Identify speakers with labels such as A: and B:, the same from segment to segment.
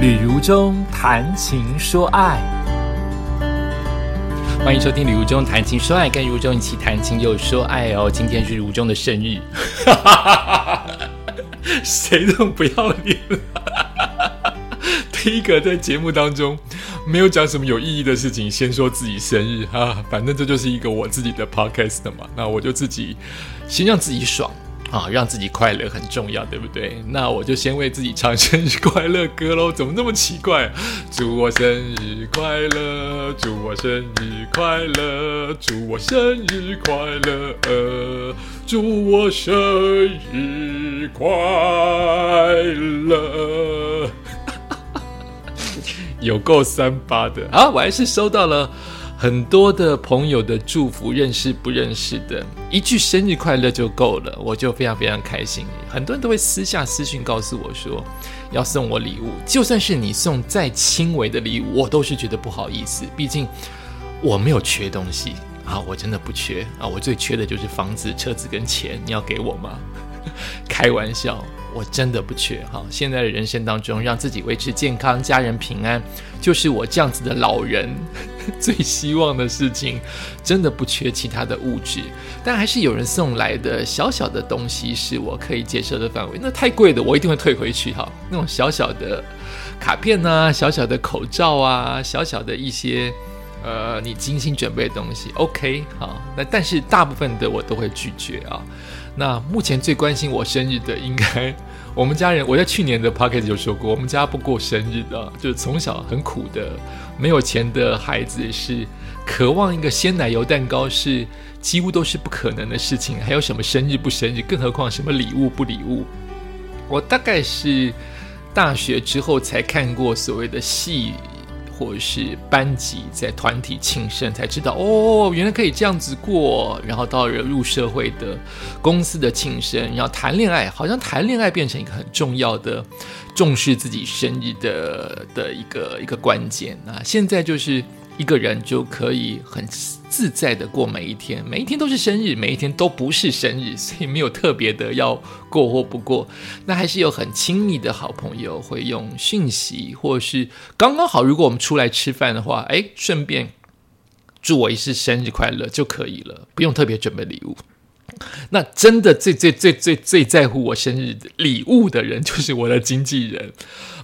A: 旅如中谈情说爱，欢迎收听旅如中谈情说爱，跟如中一起谈情又说爱哦。今天是如中的生日，谁都不要脸。第一个在节目当中没有讲什么有意义的事情，先说自己生日 哈，反正这就是一个我自己的 podcast 嘛，那我就自己先让自己爽。啊，让自己快乐很重要，对不对？那我就先为自己唱生日快乐歌喽。怎么那么奇怪？祝我生日快乐，祝我生日快乐，祝我生日快乐，祝我生日快乐。有够三八的啊！我还是收到了。很多的朋友的祝福，认识不认识的，一句生日快乐就够了，我就非常非常开心。很多人都会私下私讯告诉我说，要送我礼物，就算是你送再轻微的礼物，我都是觉得不好意思。毕竟我没有缺东西啊，我真的不缺啊，我最缺的就是房子、车子跟钱，你要给我吗？开玩笑。我真的不缺哈，现在的人生当中，让自己维持健康、家人平安，就是我这样子的老人 最希望的事情。真的不缺其他的物质，但还是有人送来的小小的东西是我可以接受的范围。那太贵的，我一定会退回去哈。那种小小的卡片啊，小小的口罩啊，小小的一些呃，你精心准备的东西，OK 好。那但是大部分的我都会拒绝啊。那目前最关心我生日的，应该我们家人。我在去年的 p o c k e t 就说过，我们家不过生日的，就是从小很苦的，没有钱的孩子，是渴望一个鲜奶油蛋糕，是几乎都是不可能的事情。还有什么生日不生日，更何况什么礼物不礼物？我大概是大学之后才看过所谓的戏。或是班级在团体庆生才知道哦，原来可以这样子过。然后到了入社会的公司的庆生，然后谈恋爱，好像谈恋爱变成一个很重要的重视自己生日的的一个一个关键啊。现在就是。一个人就可以很自在的过每一天，每一天都是生日，每一天都不是生日，所以没有特别的要过或不过。那还是有很亲密的好朋友会用讯息，或是刚刚好，如果我们出来吃饭的话，哎，顺便祝我一次生日快乐就可以了，不用特别准备礼物。那真的最最最最最在乎我生日礼物的人，就是我的经纪人。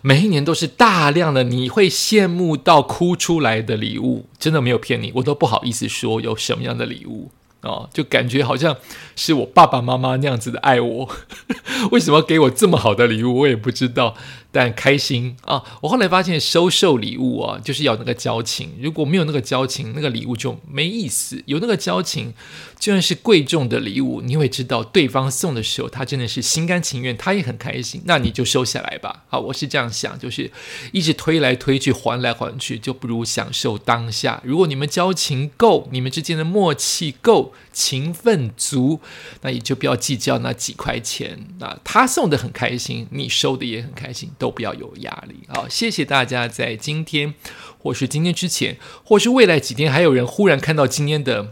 A: 每一年都是大量的，你会羡慕到哭出来的礼物，真的没有骗你，我都不好意思说有什么样的礼物哦，就感觉好像是我爸爸妈妈那样子的爱我，为什么给我这么好的礼物，我也不知道。但开心啊！我后来发现收受礼物啊，就是要那个交情。如果没有那个交情，那个礼物就没意思。有那个交情，就算是贵重的礼物，你会知道对方送的时候，他真的是心甘情愿，他也很开心。那你就收下来吧。好，我是这样想，就是一直推来推去，还来还去，就不如享受当下。如果你们交情够，你们之间的默契够，情分足，那也就不要计较那几块钱。那他送的很开心，你收的也很开心，都。都不要有压力好，谢谢大家在今天，或是今天之前，或是未来几天，还有人忽然看到今天的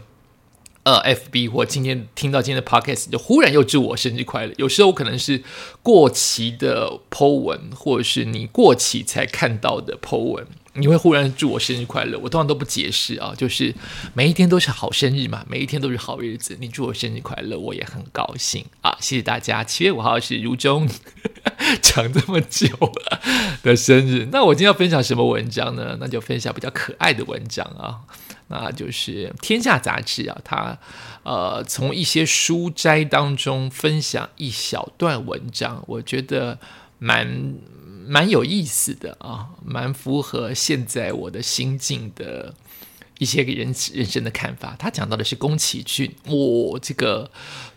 A: 呃 FB 或今天听到今天的 Podcast，就忽然又祝我生日快乐。有时候可能是过期的 Po 文，或者是你过期才看到的 Po 文。你会忽然祝我生日快乐，我通常都不解释啊，就是每一天都是好生日嘛，每一天都是好日子。你祝我生日快乐，我也很高兴啊！谢谢大家。七月五号是如中 讲这么久了的生日，那我今天要分享什么文章呢？那就分享比较可爱的文章啊，那就是《天下杂志》啊，它呃从一些书斋当中分享一小段文章，我觉得蛮。蛮有意思的啊，蛮符合现在我的心境的一些人人生的看法。他讲到的是宫崎骏，哦，这个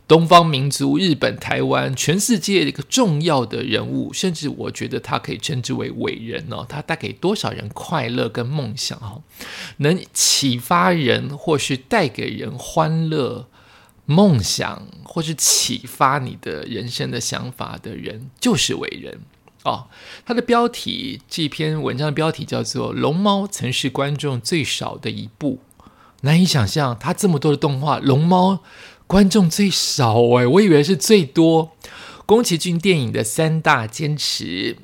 A: 东方民族、日本、台湾、全世界一个重要的人物，甚至我觉得他可以称之为伟人哦。他带给多少人快乐跟梦想哦，能启发人或是带给人欢乐、梦想，或是启发你的人生的想法的人，就是伟人。哦，他的标题这篇文章的标题叫做《龙猫曾是观众最少的一部》，难以想象，他这么多的动画，龙猫观众最少哎，我以为是最多。宫崎骏电影的三大坚持：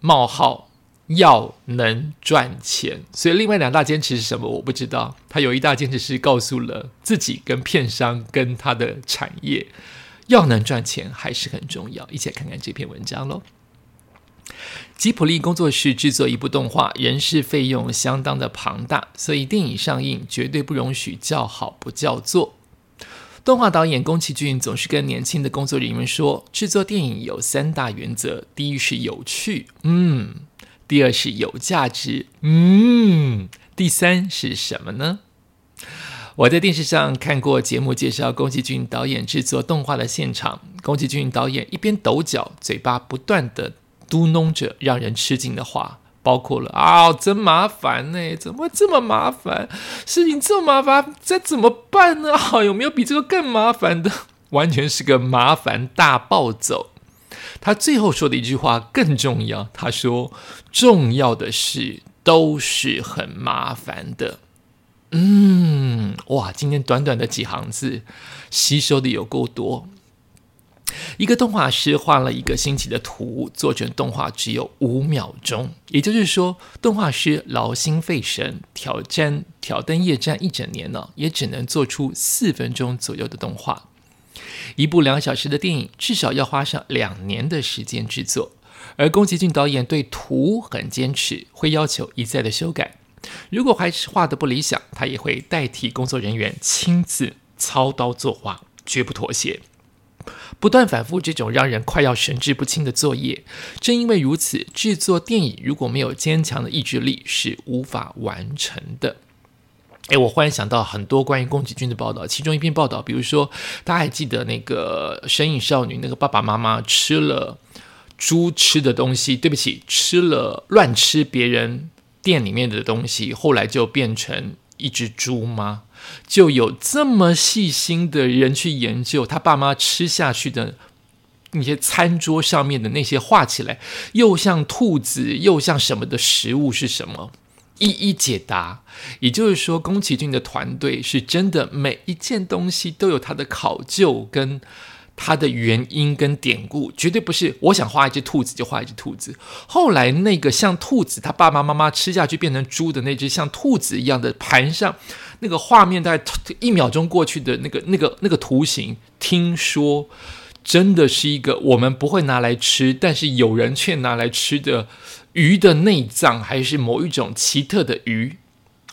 A: 冒号要能赚钱。所以另外两大坚持是什么？我不知道。他有一大坚持是告诉了自己、跟片商、跟他的产业，要能赚钱还是很重要。一起来看看这篇文章喽。吉普力工作室制作一部动画，人事费用相当的庞大，所以电影上映绝对不容许叫好不叫座。动画导演宫崎骏总是跟年轻的工作人员说，制作电影有三大原则：第一是有趣，嗯；第二是有价值，嗯；第三是什么呢？我在电视上看过节目介绍宫崎骏导演制作动画的现场，宫崎骏导演一边抖脚，嘴巴不断的。嘟哝着让人吃惊的话，包括了啊，真麻烦呢，怎么会这么麻烦？事情这么麻烦，这怎么办呢？啊，有没有比这个更麻烦的？完全是个麻烦大暴走。他最后说的一句话更重要，他说：“重要的事都是很麻烦的。”嗯，哇，今天短短的几行字，吸收的有够多。一个动画师画了一个星期的图，做成动画只有五秒钟。也就是说，动画师劳心费神，挑战挑灯夜战一整年呢，也只能做出四分钟左右的动画。一部两小时的电影，至少要花上两年的时间制作。而宫崎骏导演对图很坚持，会要求一再的修改。如果还是画的不理想，他也会代替工作人员亲自操刀作画，绝不妥协。不断反复这种让人快要神志不清的作业，正因为如此，制作电影如果没有坚强的意志力是无法完成的。诶，我忽然想到很多关于宫崎骏的报道，其中一篇报道，比如说大家还记得那个《神隐少女》，那个爸爸妈妈吃了猪吃的东西，对不起，吃了乱吃别人店里面的东西，后来就变成一只猪吗？就有这么细心的人去研究他爸妈吃下去的那些餐桌上面的那些画起来又像兔子又像什么的食物是什么，一一解答。也就是说，宫崎骏的团队是真的每一件东西都有他的考究跟。它的原因跟典故绝对不是我想画一只兔子就画一只兔子。后来那个像兔子，他爸爸妈妈吃下去变成猪的那只像兔子一样的盘上那个画面，大概一秒钟过去的那个那个那个图形，听说真的是一个我们不会拿来吃，但是有人却拿来吃的鱼的内脏，还是某一种奇特的鱼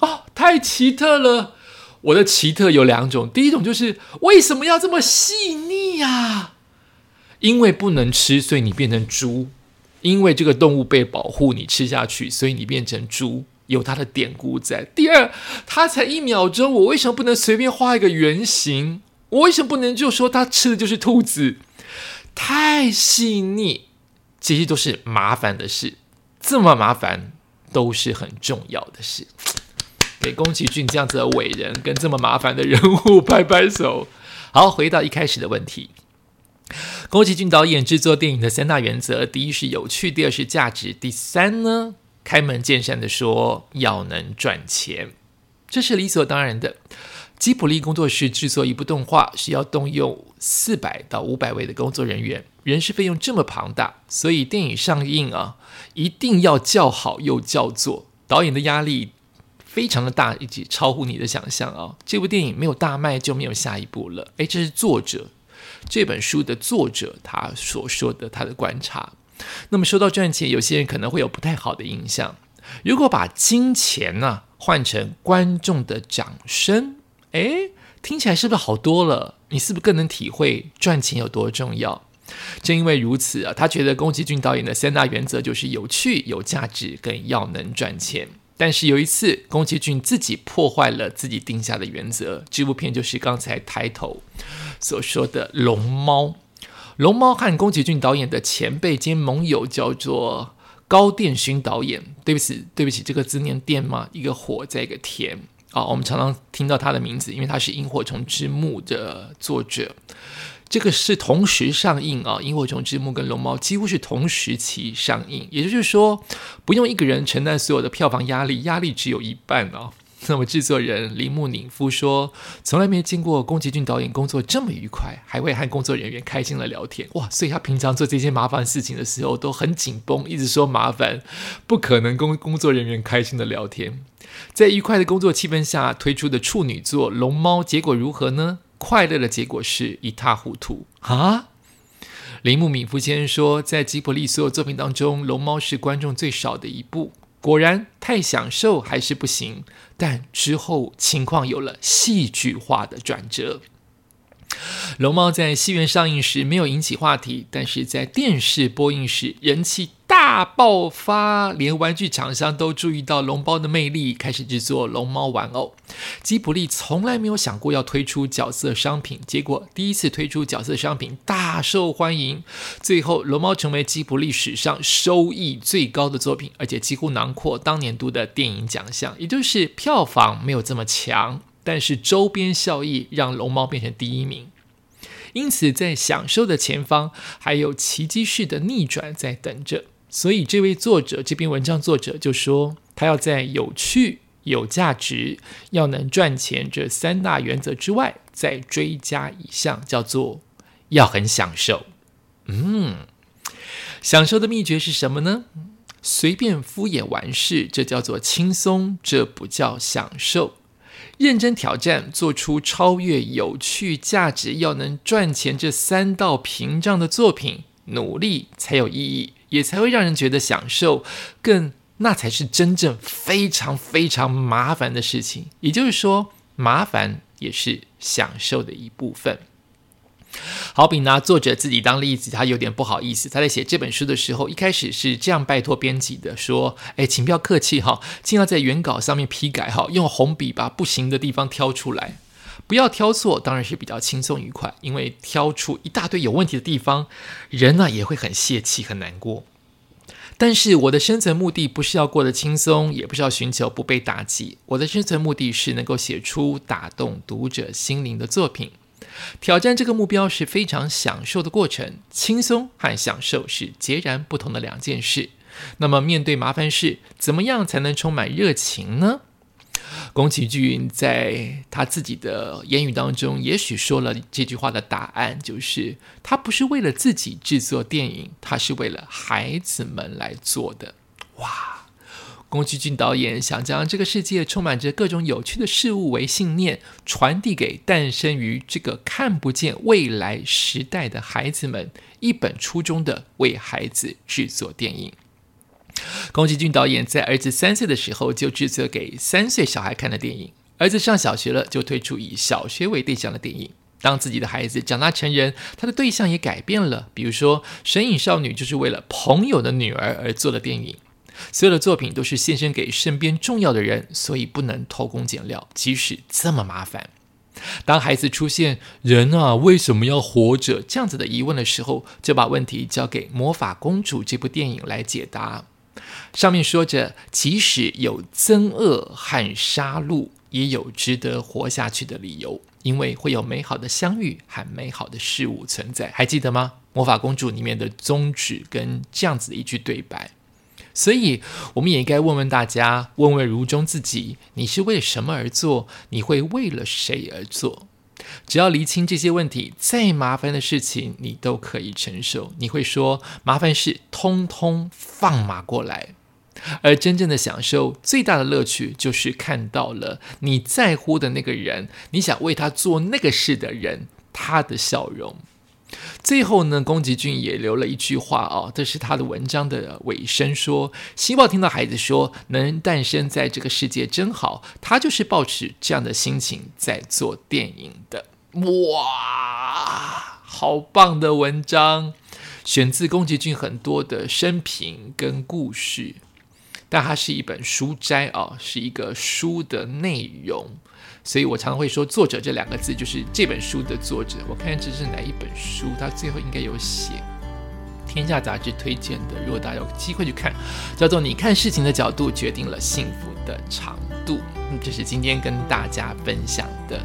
A: 啊！太奇特了。我的奇特有两种，第一种就是为什么要这么细腻呀？因为不能吃，所以你变成猪；因为这个动物被保护，你吃下去，所以你变成猪，有它的典故在。第二，它才一秒钟，我为什么不能随便画一个圆形？我为什么不能就说它吃的就是兔子？太细腻，这些都是麻烦的事，这么麻烦都是很重要的事。给宫崎骏这样子的伟人跟这么麻烦的人物拍拍手。好，回到一开始的问题，宫崎骏导演制作电影的三大原则：第一是有趣，第二是价值，第三呢，开门见山的说要能赚钱，这是理所当然的。吉普力工作室制作一部动画是要动用四百到五百位的工作人员，人事费用这么庞大，所以电影上映啊，一定要叫好又叫座，导演的压力。非常的大，以及超乎你的想象啊！这部电影没有大卖就没有下一部了。诶，这是作者这本书的作者他所说的他的观察。那么说到赚钱，有些人可能会有不太好的印象。如果把金钱呢换成观众的掌声，诶，听起来是不是好多了？你是不是更能体会赚钱有多重要？正因为如此啊，他觉得宫崎骏导演的三大原则就是有趣、有价值，跟要能赚钱。但是有一次，宫崎骏自己破坏了自己定下的原则。这部片就是刚才抬头所说的《龙猫》。《龙猫》和宫崎骏导演的前辈兼盟友叫做高电勋导演。对不起，对不起，这个字念电吗？一个火，在一个田啊。我们常常听到他的名字，因为他是《萤火虫之墓》的作者。这个是同时上映啊，《萤火虫之墓》跟《龙猫》几乎是同时期上映，也就是说，不用一个人承担所有的票房压力，压力只有一半啊。那么制作人铃木敏夫说，从来没见过宫崎骏导演工作这么愉快，还会和工作人员开心的聊天。哇，所以他平常做这些麻烦事情的时候都很紧绷，一直说麻烦，不可能工工作人员开心的聊天。在愉快的工作气氛下推出的处女作《龙猫》，结果如何呢？快乐的结果是一塌糊涂啊！铃木敏夫先生说，在吉卜力所有作品当中，《龙猫》是观众最少的一部。果然，太享受还是不行。但之后情况有了戏剧化的转折。《龙猫》在戏院上映时没有引起话题，但是在电视播映时人气大爆发，连玩具厂商都注意到龙猫的魅力，开始制作龙猫玩偶。吉卜力从来没有想过要推出角色商品，结果第一次推出角色商品大受欢迎，最后龙猫成为吉卜力史上收益最高的作品，而且几乎囊括当年度的电影奖项，也就是票房没有这么强。但是周边效益让龙猫变成第一名，因此在享受的前方还有奇迹式的逆转在等着。所以这位作者这篇文章作者就说，他要在有趣、有价值、要能赚钱这三大原则之外，再追加一项，叫做要很享受。嗯，享受的秘诀是什么呢？随便敷衍完事，这叫做轻松，这不叫享受。认真挑战，做出超越有趣、价值、要能赚钱这三道屏障的作品，努力才有意义，也才会让人觉得享受。更那才是真正非常非常麻烦的事情。也就是说，麻烦也是享受的一部分。好比拿作者自己当例子，他有点不好意思。他在写这本书的时候，一开始是这样拜托编辑的：说，哎，请不要客气哈，尽量在原稿上面批改哈，用红笔把不行的地方挑出来，不要挑错，当然是比较轻松愉快。因为挑出一大堆有问题的地方，人呢也会很泄气、很难过。但是我的生存目的不是要过得轻松，也不是要寻求不被打击。我的生存目的是能够写出打动读者心灵的作品。挑战这个目标是非常享受的过程，轻松和享受是截然不同的两件事。那么，面对麻烦事，怎么样才能充满热情呢？宫崎骏在他自己的言语当中，也许说了这句话的答案，就是他不是为了自己制作电影，他是为了孩子们来做的。哇！宫崎骏导演想将这个世界充满着各种有趣的事物为信念，传递给诞生于这个看不见未来时代的孩子们一本初衷的为孩子制作电影。宫崎骏导演在儿子三岁的时候就制作给三岁小孩看的电影，儿子上小学了就推出以小学为对象的电影。当自己的孩子长大成人，他的对象也改变了。比如说《神隐少女》就是为了朋友的女儿而做的电影。所有的作品都是献身给身边重要的人，所以不能偷工减料，即使这么麻烦。当孩子出现“人啊为什么要活着”这样子的疑问的时候，就把问题交给《魔法公主》这部电影来解答。上面说着，即使有憎恶和杀戮，也有值得活下去的理由，因为会有美好的相遇和美好的事物存在。还记得吗？《魔法公主》里面的宗旨跟这样子的一句对白。所以，我们也应该问问大家，问问如中自己：你是为了什么而做？你会为了谁而做？只要厘清这些问题，再麻烦的事情你都可以承受。你会说，麻烦事通通放马过来。而真正的享受，最大的乐趣，就是看到了你在乎的那个人，你想为他做那个事的人，他的笑容。最后呢，宫崎骏也留了一句话啊，这是他的文章的尾声，说希望听到孩子说能诞生在这个世界真好。他就是抱持这样的心情在做电影的。哇，好棒的文章，选自宫崎骏很多的生平跟故事，但它是一本书斋啊，是一个书的内容。所以我常会说“作者”这两个字，就是这本书的作者。我看这是哪一本书，他最后应该有写《天下杂志》推荐的。如果大家有机会去看，叫做“你看事情的角度决定了幸福的长度”。这是今天跟大家分享的，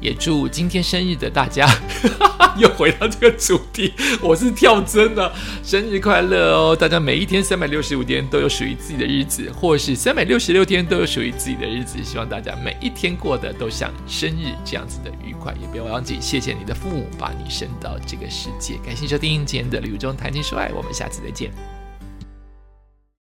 A: 也祝今天生日的大家 又回到这个主题，我是跳针的，生日快乐哦！大家每一天三百六十五天都有属于自己的日子，或是三百六十六天都有属于自己的日子，希望大家每一天过得都像生日这样子的愉快，也不要忘记谢谢你的父母把你生到这个世界。感谢收听今天的旅途中谈情说爱，我们下次再见。